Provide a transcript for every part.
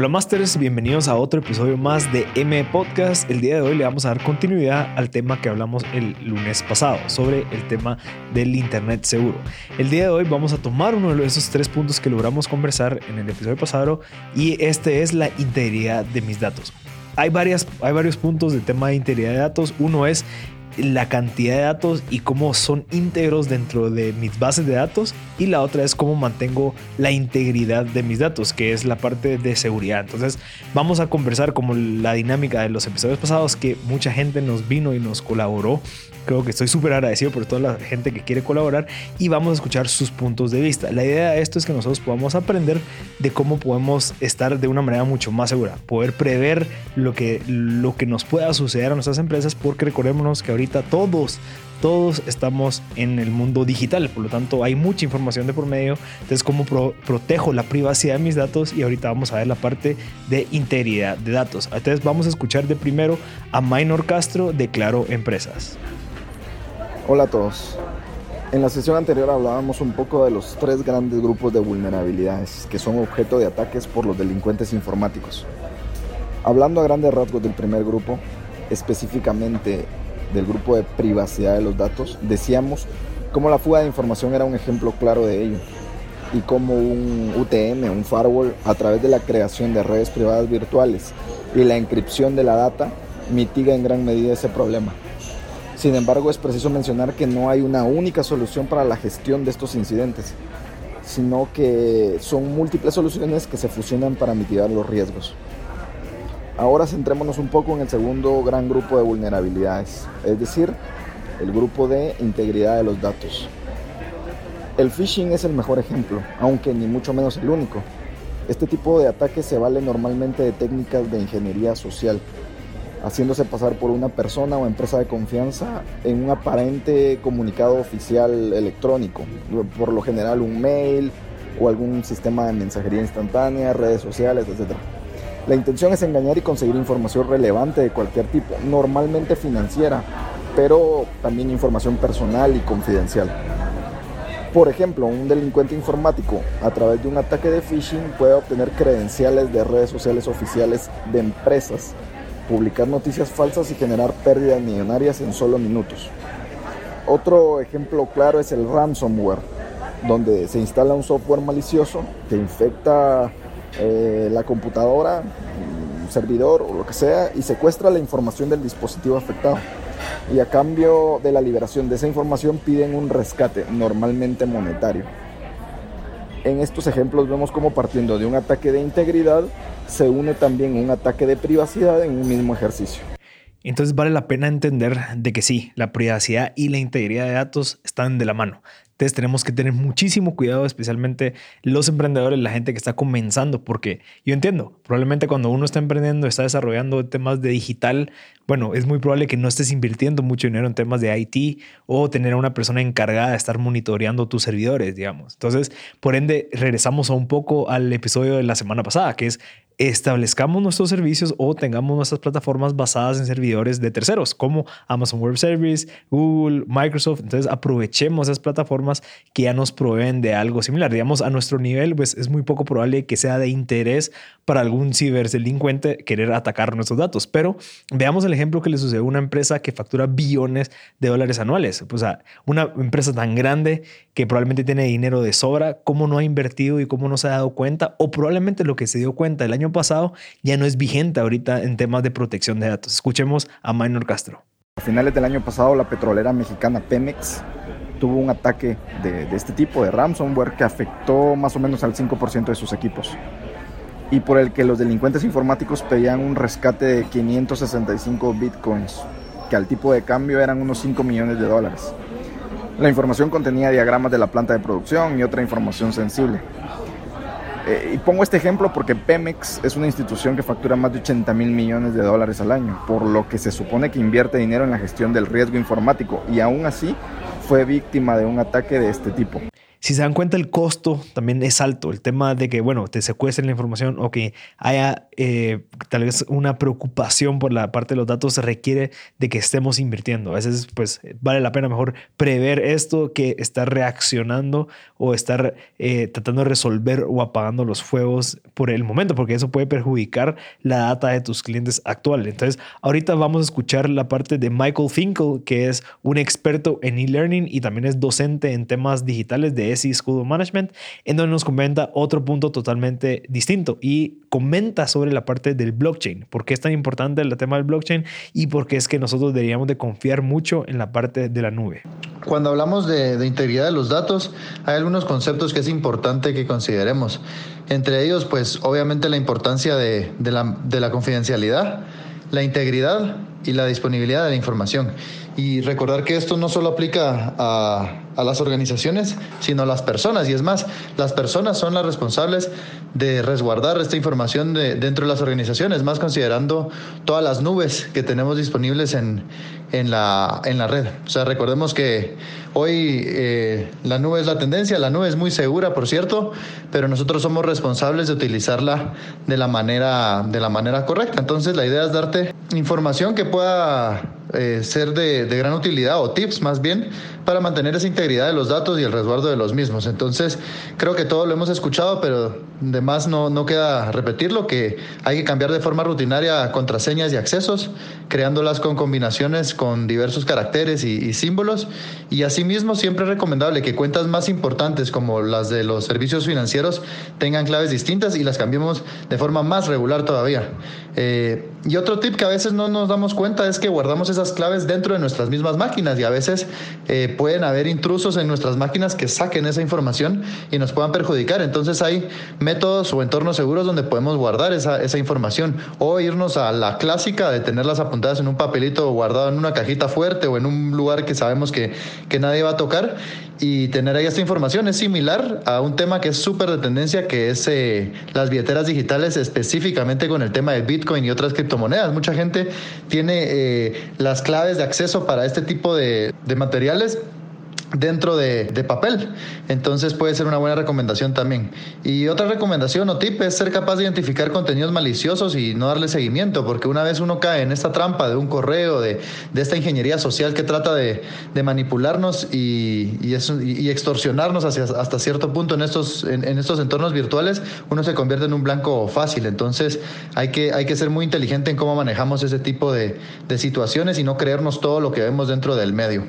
Hola Masters, bienvenidos a otro episodio más de M Podcast. El día de hoy le vamos a dar continuidad al tema que hablamos el lunes pasado sobre el tema del Internet seguro. El día de hoy vamos a tomar uno de esos tres puntos que logramos conversar en el episodio pasado y este es la integridad de mis datos. Hay, varias, hay varios puntos del tema de integridad de datos. Uno es la cantidad de datos y cómo son íntegros dentro de mis bases de datos y la otra es cómo mantengo la integridad de mis datos, que es la parte de seguridad. Entonces vamos a conversar como la dinámica de los episodios pasados que mucha gente nos vino y nos colaboró Creo que estoy súper agradecido por toda la gente que quiere colaborar y vamos a escuchar sus puntos de vista. La idea de esto es que nosotros podamos aprender de cómo podemos estar de una manera mucho más segura, poder prever lo que, lo que nos pueda suceder a nuestras empresas, porque recordémonos que ahorita todos, todos estamos en el mundo digital, por lo tanto hay mucha información de por medio, entonces cómo protejo la privacidad de mis datos y ahorita vamos a ver la parte de integridad de datos. Entonces vamos a escuchar de primero a Minor Castro de Claro Empresas. Hola a todos. En la sesión anterior hablábamos un poco de los tres grandes grupos de vulnerabilidades que son objeto de ataques por los delincuentes informáticos. Hablando a grandes rasgos del primer grupo, específicamente del grupo de privacidad de los datos, decíamos cómo la fuga de información era un ejemplo claro de ello y cómo un UTM, un firewall, a través de la creación de redes privadas virtuales y la encripción de la data, mitiga en gran medida ese problema. Sin embargo, es preciso mencionar que no hay una única solución para la gestión de estos incidentes, sino que son múltiples soluciones que se fusionan para mitigar los riesgos. Ahora centrémonos un poco en el segundo gran grupo de vulnerabilidades, es decir, el grupo de integridad de los datos. El phishing es el mejor ejemplo, aunque ni mucho menos el único. Este tipo de ataque se vale normalmente de técnicas de ingeniería social, haciéndose pasar por una persona o empresa de confianza en un aparente comunicado oficial electrónico, por lo general un mail o algún sistema de mensajería instantánea, redes sociales, etc. La intención es engañar y conseguir información relevante de cualquier tipo, normalmente financiera, pero también información personal y confidencial. Por ejemplo, un delincuente informático a través de un ataque de phishing puede obtener credenciales de redes sociales oficiales de empresas publicar noticias falsas y generar pérdidas millonarias en solo minutos. Otro ejemplo claro es el ransomware, donde se instala un software malicioso que infecta eh, la computadora, un servidor o lo que sea y secuestra la información del dispositivo afectado. Y a cambio de la liberación de esa información piden un rescate, normalmente monetario. En estos ejemplos vemos cómo partiendo de un ataque de integridad se une también un ataque de privacidad en un mismo ejercicio. Entonces vale la pena entender de que sí, la privacidad y la integridad de datos están de la mano. Entonces tenemos que tener muchísimo cuidado, especialmente los emprendedores, la gente que está comenzando, porque yo entiendo, probablemente cuando uno está emprendiendo, está desarrollando temas de digital, bueno, es muy probable que no estés invirtiendo mucho dinero en temas de IT o tener a una persona encargada de estar monitoreando tus servidores, digamos. Entonces, por ende, regresamos a un poco al episodio de la semana pasada, que es establezcamos nuestros servicios o tengamos nuestras plataformas basadas en servidores de terceros como Amazon Web Service, Google, Microsoft. Entonces aprovechemos esas plataformas que ya nos proveen de algo similar. Digamos, a nuestro nivel, pues es muy poco probable que sea de interés para algún ciberdelincuente querer atacar nuestros datos. Pero veamos el ejemplo que le sucede a una empresa que factura billones de dólares anuales. O sea, una empresa tan grande que probablemente tiene dinero de sobra, ¿cómo no ha invertido y cómo no se ha dado cuenta? O probablemente lo que se dio cuenta el año pasado ya no es vigente ahorita en temas de protección de datos. Escuchemos a Minor Castro. A finales del año pasado, la petrolera mexicana Pemex tuvo un ataque de, de este tipo de ransomware que afectó más o menos al 5% de sus equipos y por el que los delincuentes informáticos pedían un rescate de 565 bitcoins, que al tipo de cambio eran unos 5 millones de dólares. La información contenía diagramas de la planta de producción y otra información sensible. Eh, y pongo este ejemplo porque Pemex es una institución que factura más de 80 mil millones de dólares al año, por lo que se supone que invierte dinero en la gestión del riesgo informático y aún así fue víctima de un ataque de este tipo. Si se dan cuenta, el costo también es alto. El tema de que, bueno, te secuestren la información o que haya eh, tal vez una preocupación por la parte de los datos requiere de que estemos invirtiendo. A veces, pues, vale la pena mejor prever esto que estar reaccionando o estar eh, tratando de resolver o apagando los fuegos por el momento, porque eso puede perjudicar la data de tus clientes actuales. Entonces, ahorita vamos a escuchar la parte de Michael Finkel, que es un experto en e-learning y también es docente en temas digitales de SE School of Management, en donde nos comenta otro punto totalmente distinto y comenta sobre la parte del blockchain, por qué es tan importante el tema del blockchain y por qué es que nosotros deberíamos de confiar mucho en la parte de la nube. Cuando hablamos de, integridad de los datos, hay algunos conceptos que es importante que consideremos. Entre ellos, pues obviamente la importancia de, la, de la confidencialidad, la integridad y la disponibilidad de la información. Y recordar que esto no solo aplica a, a, las organizaciones, sino a las personas. Y es más, las personas son las responsables de resguardar esta información de, dentro de las organizaciones, más considerando todas las nubes que tenemos disponibles en, en, la, en la red. O sea, recordemos que hoy eh, la nube es la tendencia, la nube es muy segura, por cierto, pero nosotros somos responsables de utilizarla de la manera, de la manera correcta. Entonces, la idea es darte información que pueda eh, ser de, gran utilidad o tips más bien para mantener esa integridad de los datos y el resguardo de los mismos. Entonces, creo que todo lo hemos escuchado, pero de más no, no queda repetirlo, que hay que cambiar de forma rutinaria contraseñas y accesos, creándolas con combinaciones con diversos caracteres y, y símbolos. Y asimismo, siempre es recomendable que cuentas más importantes como las de los servicios financieros tengan claves distintas y las cambiemos de forma más regular todavía. Eh, y otro tip que a veces no nos damos cuenta es que guardamos esas claves dentro de nuestras mismas máquinas y a veces eh, pueden haber intrusos en nuestras máquinas que saquen esa información y nos puedan perjudicar. Entonces hay métodos o entornos seguros donde podemos guardar esa, esa información o irnos a la clásica de tenerlas apuntadas en un papelito guardado en una cajita fuerte o en un lugar que sabemos que, que nadie va a tocar y tener ahí esta información es similar a un tema que es súper de tendencia que es eh, las billeteras digitales específicamente con el tema de Bitcoin y otras criptomonedas. Mucha gente tiene eh, las claves de acceso para este tipo de, de materiales dentro de, papel. Entonces puede ser una buena recomendación también. Y otra recomendación o tip es ser capaz de identificar contenidos maliciosos y no darle seguimiento, porque una vez uno cae en esta trampa de un correo, de, esta ingeniería social que trata de, manipularnos y, y, extorsionarnos hasta cierto punto en estos, en, estos entornos virtuales, uno se convierte en un blanco fácil. Entonces hay que, hay que ser muy inteligente en cómo manejamos ese tipo de, de situaciones y no creernos todo lo que vemos dentro del medio.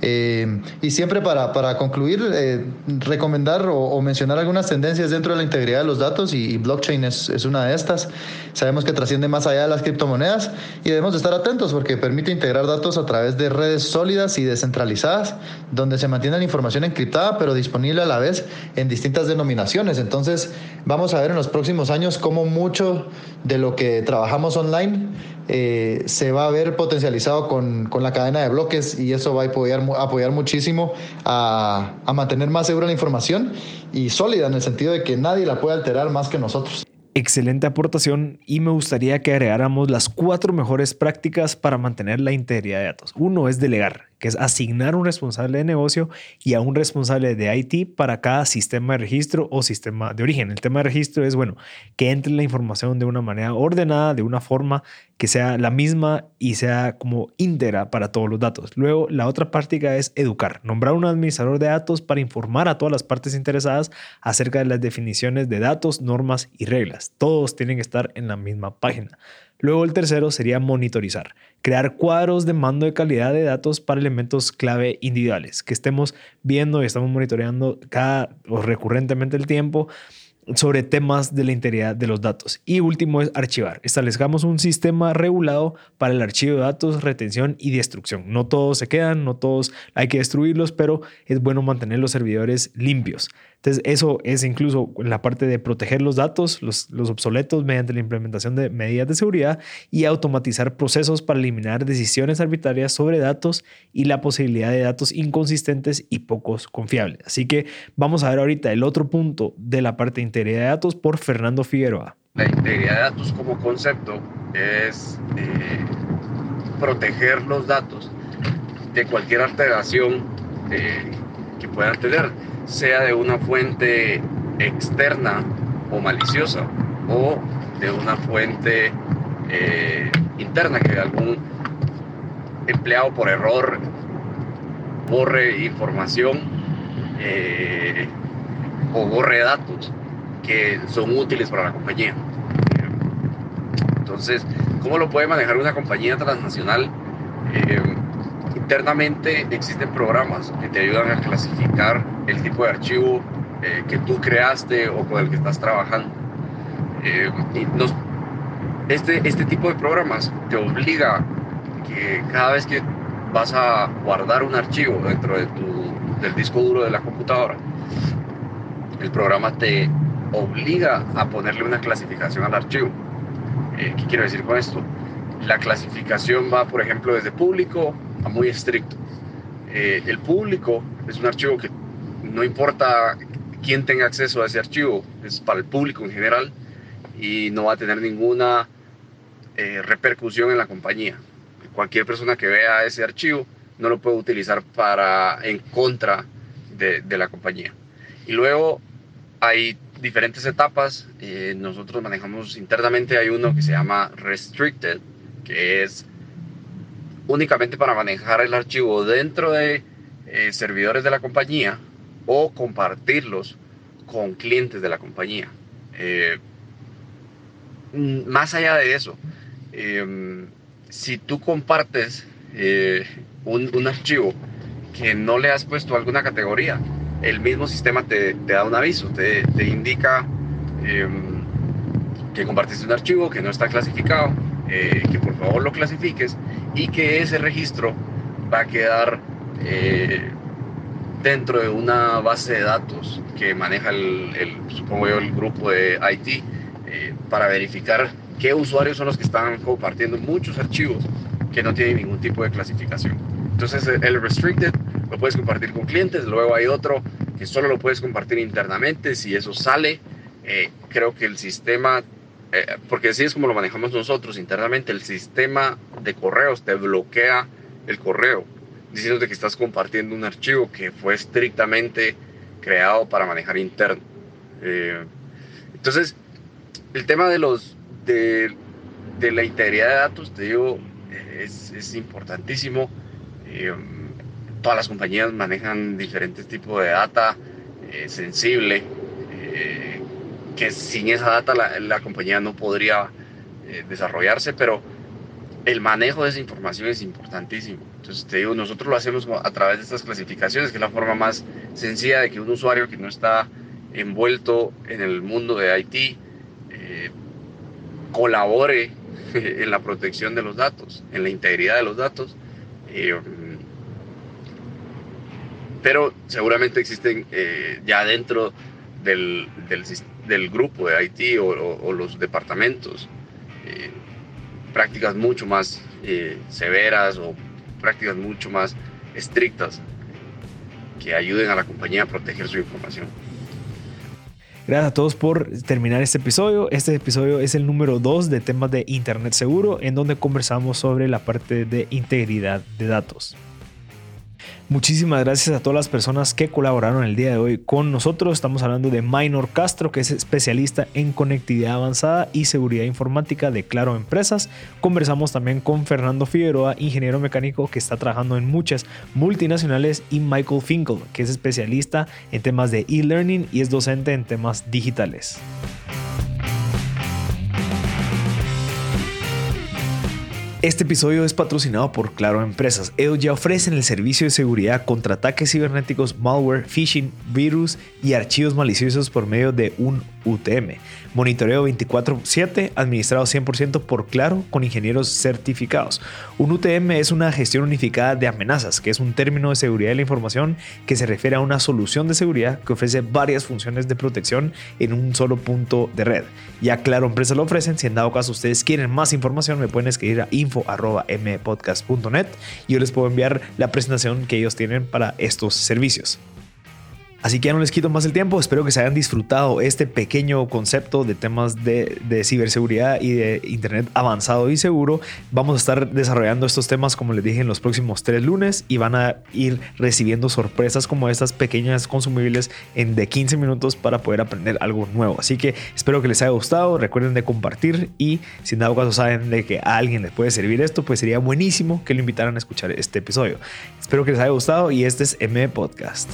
Eh, y siempre para, para concluir, eh, recomendar o, mencionar algunas tendencias dentro de la integridad de los datos y, blockchain es, es, una de estas. Sabemos que trasciende más allá de las criptomonedas y debemos de estar atentos porque permite integrar datos a través de redes sólidas y descentralizadas, donde se mantiene la información encriptada pero disponible a la vez en distintas denominaciones. Entonces vamos a ver en los próximos años cómo mucho de lo que trabajamos online eh, se va a ver potencializado con, con, la cadena de bloques y eso va a apoyar, apoyar muchísimo a, mantener más segura la información y sólida en el sentido de que nadie la puede alterar más que nosotros. Excelente aportación y me gustaría que agregáramos las cuatro mejores prácticas para mantener la integridad de datos. Uno es delegar que es asignar un responsable de negocio y a un responsable de IT para cada sistema de registro o sistema de origen. El tema de registro es, bueno, que entre la información de una manera ordenada, de una forma que sea la misma y sea como íntegra para todos los datos. Luego, la otra práctica es educar, nombrar un administrador de datos para informar a todas las partes interesadas acerca de las definiciones de datos, normas y reglas. Todos tienen que estar en la misma página. Luego el tercero sería monitorizar, crear cuadros de mando de calidad de datos para elementos clave individuales, que estemos viendo y estamos monitoreando cada o recurrentemente el tiempo sobre temas de la integridad de los datos. Y último es archivar. Establezcamos un sistema regulado para el archivo de datos, retención y destrucción. No todos se quedan, no todos hay que destruirlos, pero es bueno mantener los servidores limpios. Entonces, eso es incluso la parte de proteger los datos, los, los, obsoletos, mediante la implementación de medidas de seguridad y automatizar procesos para eliminar decisiones arbitrarias sobre datos y la posibilidad de datos inconsistentes y pocos confiables. Así que vamos a ver ahorita el otro punto de la parte de integridad de datos por Fernando Figueroa. La integridad de datos como concepto es eh, proteger los datos de cualquier alteración eh, que puedan tener sea de una fuente externa o maliciosa o de una fuente eh, interna que algún empleado por error borre información eh, o borre datos que son útiles para la compañía. Entonces, ¿cómo lo puede manejar una compañía transnacional? Eh, internamente existen programas que te ayudan a clasificar el tipo de archivo eh, que tú creaste o con el que estás trabajando. y este, este tipo de programas te obliga que cada vez que vas a guardar un archivo dentro de tu, del disco duro de la computadora, el programa te obliga a ponerle una clasificación al archivo. Eh, ¿Qué quiero decir con esto? La clasificación va, por ejemplo, desde público a muy estricto. Eh, el público es un archivo que no importa quién tenga acceso a ese archivo, es para el público en general y no va a tener ninguna eh, repercusión en la compañía cualquier persona que vea ese archivo no lo puede utilizar para en contra de, la compañía. Y luego hay diferentes etapas. Eh, nosotros manejamos internamente, hay uno que se llama restricted, que es únicamente para manejar el archivo dentro de eh, servidores de la compañía o compartirlos con clientes de la compañía. Eh, más allá de eso, si tú compartes eh, un, archivo que no le has puesto alguna categoría, el mismo sistema te, da un aviso, te, indica em, que compartiste un archivo que no está clasificado, eh, que por favor lo clasifiques y que ese registro va a quedar dentro de una base de datos que maneja el, supongo yo, el grupo de IT para verificar qué usuarios son los que están compartiendo muchos archivos que no tienen ningún tipo de clasificación. Entonces el restricted lo puedes compartir con clientes, luego hay otro que solo lo puedes compartir internamente, si eso sale, eh, creo que el sistema, eh, porque así es como lo manejamos nosotros internamente, el sistema de correos te bloquea el correo, diciéndote que estás compartiendo un archivo que fue estrictamente creado para manejar interno. Eh, entonces, el tema de los de, la integridad de datos, te digo, es, importantísimo. Eh, todas las compañías manejan diferentes tipos de data eh, sensible, que sin esa data la, compañía no podría desarrollarse, pero el manejo de esa información es importantísimo. Entonces, te digo, nosotros lo hacemos a través de estas clasificaciones, que es la forma más sencilla de que un usuario que no está envuelto en el mundo de IT colabore en la protección de los datos, en la integridad de los datos. Eh, pero seguramente existen eh, ya dentro del, del, grupo de IT o, los departamentos eh, prácticas mucho más severas o prácticas mucho más estrictas que ayuden a la compañía a proteger su información. Gracias a todos por terminar este episodio. Este episodio es el número 2 de temas de Internet seguro, en donde conversamos sobre la parte de integridad de datos. Muchísimas gracias a todas las personas que colaboraron el día de hoy con nosotros. Estamos hablando de Minor Castro, que es especialista en conectividad avanzada y seguridad informática de Claro Empresas. Conversamos también con Fernando Figueroa, ingeniero mecánico que está trabajando en muchas multinacionales, y Michael Finkel, que es especialista en temas de e-learning y es docente en temas digitales. Este episodio es patrocinado por Claro Empresas. Ellos ya ofrecen el servicio de seguridad contra ataques cibernéticos, malware, phishing, virus y archivos maliciosos por medio de un UTM. Monitoreo 24/7 administrado 100% por Claro con ingenieros certificados. Un UTM es una gestión unificada de amenazas, que es un término de seguridad de la información que se refiere a una solución de seguridad que ofrece varias funciones de protección en un solo punto de red. Ya Claro Empresas lo ofrecen, si en dado caso ustedes quieren más información me pueden escribir a info.mpodcast.net y yo les puedo enviar la presentación que ellos tienen para estos servicios. Así que ya no les quito más el tiempo, espero que se hayan disfrutado este pequeño concepto de temas de, de, ciberseguridad y de Internet avanzado y seguro. Vamos a estar desarrollando estos temas, como les dije, en los próximos tres lunes y van a ir recibiendo sorpresas como estas pequeñas consumibles en de 15 minutos para poder aprender algo nuevo. Así que espero que les haya gustado, recuerden de compartir y si en dado caso saben de que a alguien les puede servir esto, pues sería buenísimo que lo invitaran a escuchar este episodio. Espero que les haya gustado y este es M Podcast.